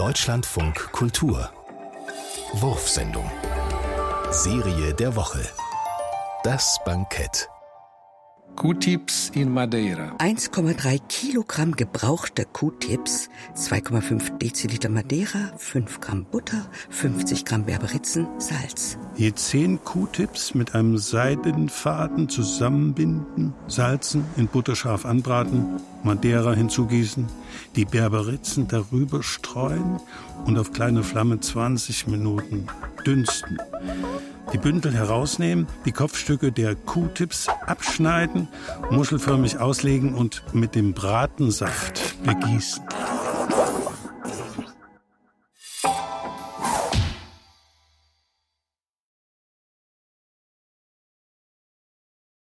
Deutschlandfunk Kultur Wurfsendung Serie der Woche Das Bankett Q-Tips in Madeira. 1,3 Kilogramm gebrauchte Q-Tips, 2,5 Deziliter Madeira, 5 Gramm Butter, 50 Gramm Berberitzen, Salz. Je 10 Q-Tips mit einem Seidenfaden zusammenbinden, salzen, in Butter scharf anbraten, Madeira hinzugießen, die Berberitzen darüber streuen und auf kleine Flamme 20 Minuten dünsten die Bündel herausnehmen, die Kopfstücke der Q-Tips abschneiden, muschelförmig auslegen und mit dem Bratensaft begießen.